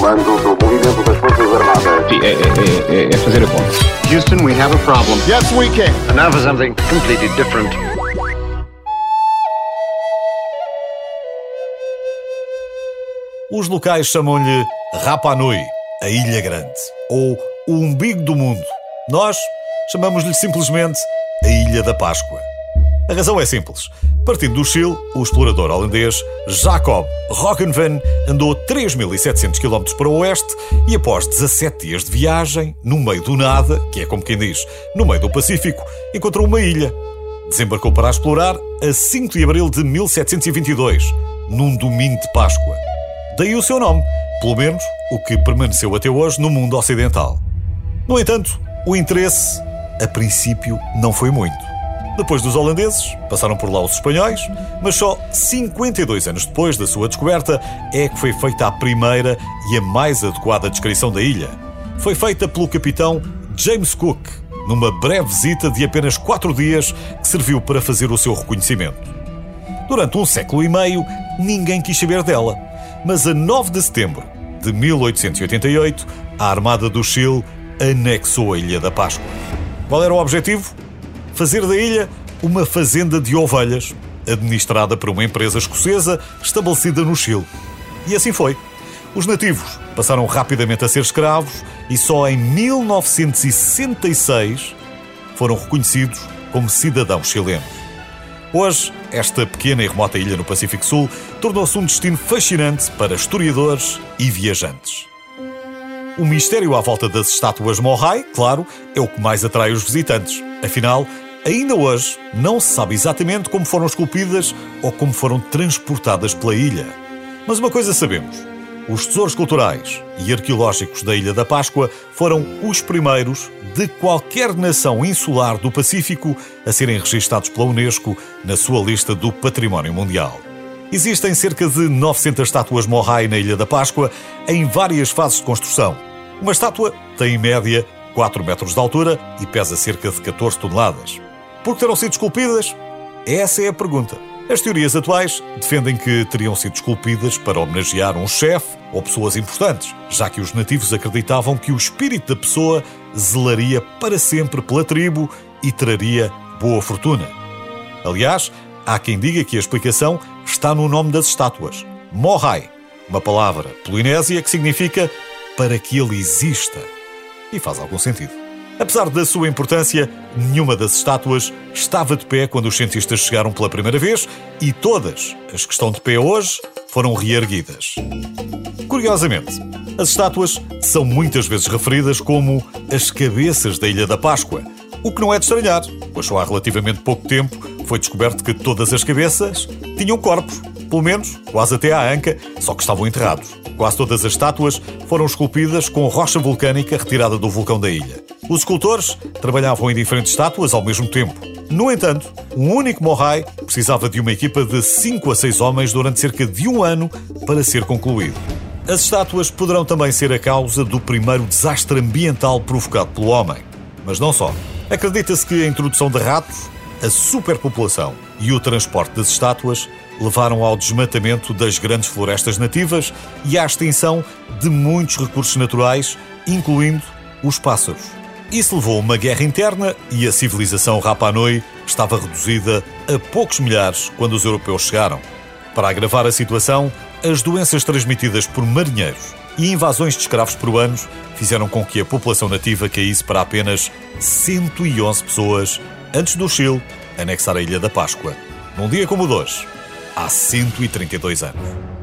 Comando do movimento das Forças Armadas. Sim, é, é, é, é fazer a conta. Houston, we have a problem. Yes, we can. And now for something completely different. Os locais chamam-lhe Rapa Nui, a Ilha Grande, ou o umbigo do mundo. Nós chamamos-lhe simplesmente a Ilha da Páscoa. A razão é simples. Partindo do Chile, o explorador holandês Jacob Rockenven andou 3.700 km para o oeste e, após 17 dias de viagem, no meio do nada, que é como quem diz, no meio do Pacífico, encontrou uma ilha. Desembarcou para a explorar a 5 de abril de 1722, num domingo de Páscoa. Daí o seu nome, pelo menos o que permaneceu até hoje no mundo ocidental. No entanto, o interesse, a princípio, não foi muito. Depois dos holandeses, passaram por lá os espanhóis, mas só 52 anos depois da sua descoberta é que foi feita a primeira e a mais adequada descrição da ilha. Foi feita pelo capitão James Cook, numa breve visita de apenas quatro dias que serviu para fazer o seu reconhecimento. Durante um século e meio, ninguém quis saber dela, mas a 9 de setembro de 1888, a Armada do Chile anexou a Ilha da Páscoa. Qual era o objetivo? Fazer da ilha uma fazenda de ovelhas, administrada por uma empresa escocesa estabelecida no Chile. E assim foi. Os nativos passaram rapidamente a ser escravos e só em 1966 foram reconhecidos como cidadãos chilenos. Hoje, esta pequena e remota ilha no Pacífico Sul tornou-se um destino fascinante para historiadores e viajantes. O mistério à volta das estátuas Mohai, claro, é o que mais atrai os visitantes. Afinal, ainda hoje não se sabe exatamente como foram esculpidas ou como foram transportadas pela ilha. Mas uma coisa sabemos: os tesouros culturais e arqueológicos da Ilha da Páscoa foram os primeiros de qualquer nação insular do Pacífico a serem registados pela Unesco na sua lista do Património Mundial. Existem cerca de 900 estátuas Mohai na Ilha da Páscoa em várias fases de construção. Uma estátua tem em média 4 metros de altura e pesa cerca de 14 toneladas. Por que terão sido esculpidas? Essa é a pergunta. As teorias atuais defendem que teriam sido esculpidas para homenagear um chefe ou pessoas importantes, já que os nativos acreditavam que o espírito da pessoa zelaria para sempre pela tribo e traria boa fortuna. Aliás, há quem diga que a explicação está no nome das estátuas. Mohai, uma palavra polinésia que significa para que ele exista. E faz algum sentido. Apesar da sua importância, nenhuma das estátuas estava de pé quando os cientistas chegaram pela primeira vez e todas as que estão de pé hoje foram reerguidas. Curiosamente, as estátuas são muitas vezes referidas como as cabeças da Ilha da Páscoa, o que não é de estranhar, pois só há relativamente pouco tempo foi descoberto que todas as cabeças tinham corpos, pelo menos quase até à anca, só que estavam enterrados. Quase todas as estátuas foram esculpidas com rocha vulcânica retirada do vulcão da ilha. Os escultores trabalhavam em diferentes estátuas ao mesmo tempo. No entanto, um único Mohai precisava de uma equipa de 5 a 6 homens durante cerca de um ano para ser concluído. As estátuas poderão também ser a causa do primeiro desastre ambiental provocado pelo homem. Mas não só. Acredita-se que a introdução de ratos, a superpopulação e o transporte das estátuas levaram ao desmatamento das grandes florestas nativas e à extinção de muitos recursos naturais, incluindo os pássaros. Isso levou a uma guerra interna e a civilização Rapa Nui estava reduzida a poucos milhares quando os europeus chegaram. Para agravar a situação, as doenças transmitidas por marinheiros e invasões de escravos peruanos fizeram com que a população nativa caísse para apenas 111 pessoas antes do Chile anexar a Ilha da Páscoa, num dia como o de hoje, há 132 anos.